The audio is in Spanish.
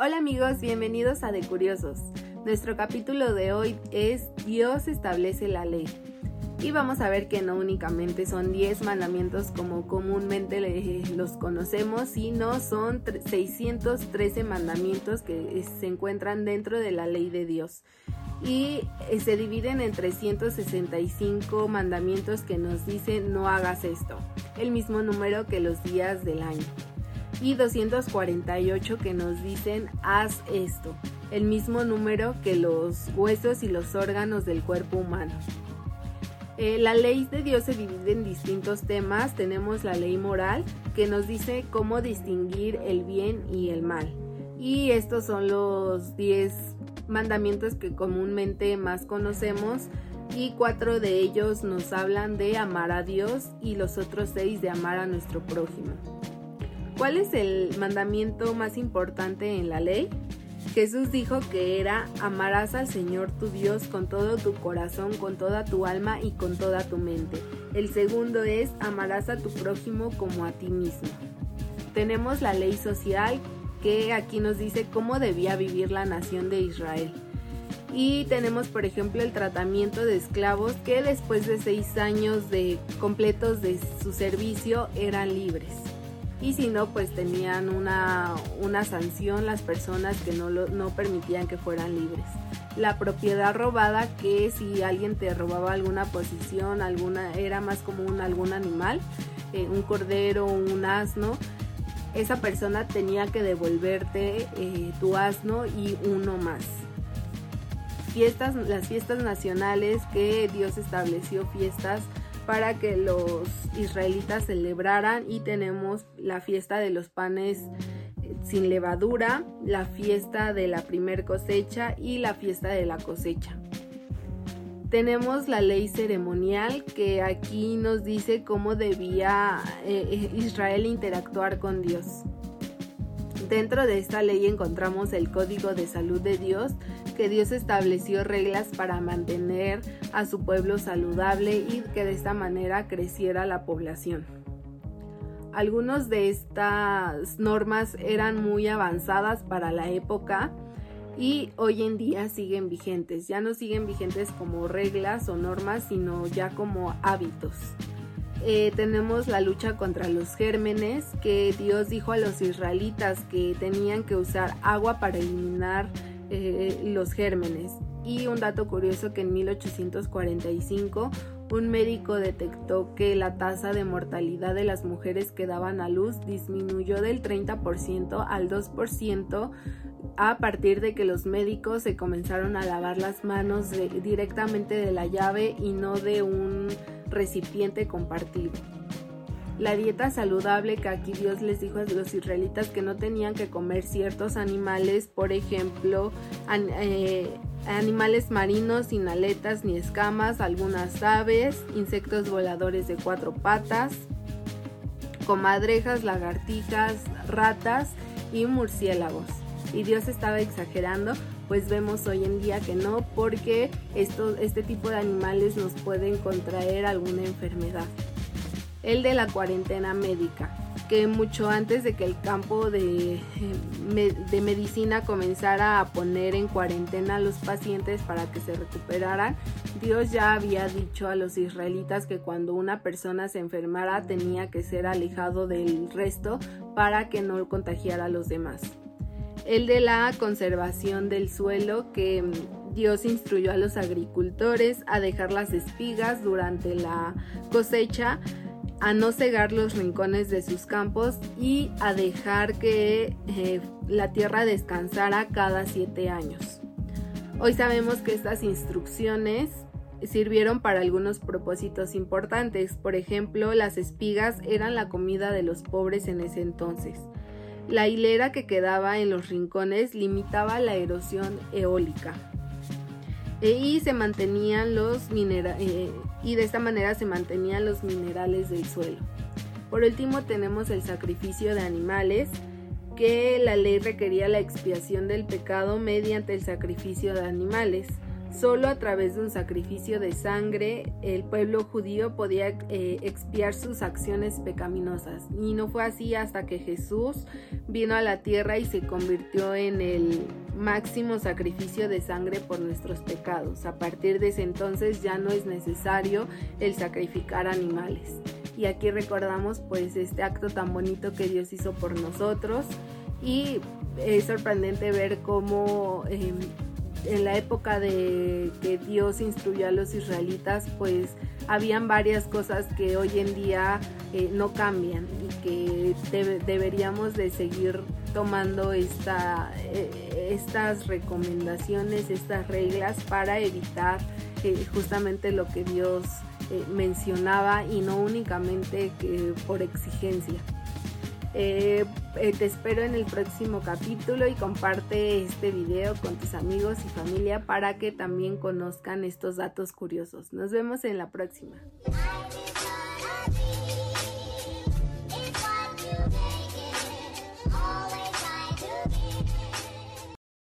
Hola amigos, bienvenidos a De Curiosos. Nuestro capítulo de hoy es Dios establece la ley. Y vamos a ver que no únicamente son 10 mandamientos como comúnmente los conocemos, sino son 613 mandamientos que se encuentran dentro de la ley de Dios. Y eh, se dividen en 365 mandamientos que nos dicen no hagas esto, el mismo número que los días del año y 248 que nos dicen haz esto, el mismo número que los huesos y los órganos del cuerpo humano. Eh, la ley de Dios se divide en distintos temas. Tenemos la ley moral que nos dice cómo distinguir el bien y el mal. Y estos son los 10 mandamientos que comúnmente más conocemos y cuatro de ellos nos hablan de amar a Dios y los otros seis de amar a nuestro prójimo. ¿Cuál es el mandamiento más importante en la ley? Jesús dijo que era amarás al Señor tu Dios con todo tu corazón, con toda tu alma y con toda tu mente. El segundo es amarás a tu prójimo como a ti mismo. Tenemos la ley social que aquí nos dice cómo debía vivir la nación de Israel. Y tenemos, por ejemplo, el tratamiento de esclavos que después de seis años de completos de su servicio eran libres y si no, pues tenían una, sanción las personas que no, no permitían que fueran libres. La propiedad robada, que si alguien te robaba alguna posición, alguna, era más común algún animal, eh, un cordero, un asno, esa persona tenía que devolverte eh, tu asno y uno más. Fiestas, las fiestas nacionales que Dios estableció fiestas para que los israelitas celebraran y tenemos la fiesta de los panes eh, sin levadura, la fiesta de la primer cosecha y la fiesta de la cosecha. Tenemos la ley ceremonial que aquí nos dice cómo debía eh, eh, Israel interactuar con Dios. Dentro de esta ley encontramos el código de salud de Dios, que Dios estableció reglas para mantener a su pueblo saludable y que de esta manera creciera la población. Algunas de estas normas eran muy avanzadas para la época y hoy en día siguen vigentes. Ya no siguen vigentes como reglas o normas, sino ya como hábitos. Eh, tenemos la lucha contra los gérmenes, que Dios dijo a los israelitas que tenían que usar agua para eliminar eh, los gérmenes. Y un dato curioso que en 1845 un médico detectó que la tasa de mortalidad de las mujeres que daban a luz disminuyó del 30% al 2% a partir de que los médicos se comenzaron a lavar las manos directamente de la llave y no de un recipiente compartido. La dieta saludable que aquí Dios les dijo a los israelitas que no tenían que comer ciertos animales, por ejemplo, eh, animales marinos sin aletas ni escamas, algunas aves, insectos voladores de cuatro patas, comadrejas, lagartijas, ratas y murciélagos. Y Dios estaba exagerando pues vemos hoy en día que no, porque este tipo de animales nos pueden contraer alguna enfermedad. El de la cuarentena médica, que mucho antes de que el campo de, de medicina comenzara a poner en cuarentena a los pacientes para que se recuperaran, Dios ya había dicho a los israelitas que cuando una persona se enfermara tenía que ser alejado del resto para que no contagiara a los demás. El de la conservación del suelo que mm, Dios instruyó a los agricultores a dejar las espigas durante la cosecha, a no cegar los rincones de sus campos y a dejar que eh, la tierra descansara cada siete años. Hoy sabemos que estas instrucciones sirvieron para algunos propósitos importantes. Por ejemplo, las espigas eran la comida de los pobres en ese entonces. La hilera que quedaba en los rincones limitaba la erosión eólica. E, y se mantenían los eh, y de esta manera se mantenían los minerales del suelo. Por último tenemos el sacrificio de animales, que la ley requería la expiación del pecado mediante el sacrificio de animales. Solo a través de un sacrificio de sangre el pueblo judío podía eh, expiar sus acciones pecaminosas. Y no fue así hasta que Jesús vino a la tierra y se convirtió en el máximo sacrificio de sangre por nuestros pecados. A partir de ese entonces ya no es necesario el sacrificar animales. Y aquí recordamos pues este acto tan bonito que Dios hizo por nosotros y es sorprendente ver cómo em, en la época de que Dios instruyó a los israelitas, pues habían varias cosas que hoy en día eh, no cambian y que deberíamos de seguir tomando esta, eh, estas recomendaciones, estas reglas para evitar eh, justamente lo que Dios mencionaba y no únicamente por exigencia. Eh, te espero en el próximo capítulo y comparte este video con tus amigos y familia para que también conozcan estos datos curiosos. Nos vemos en la próxima.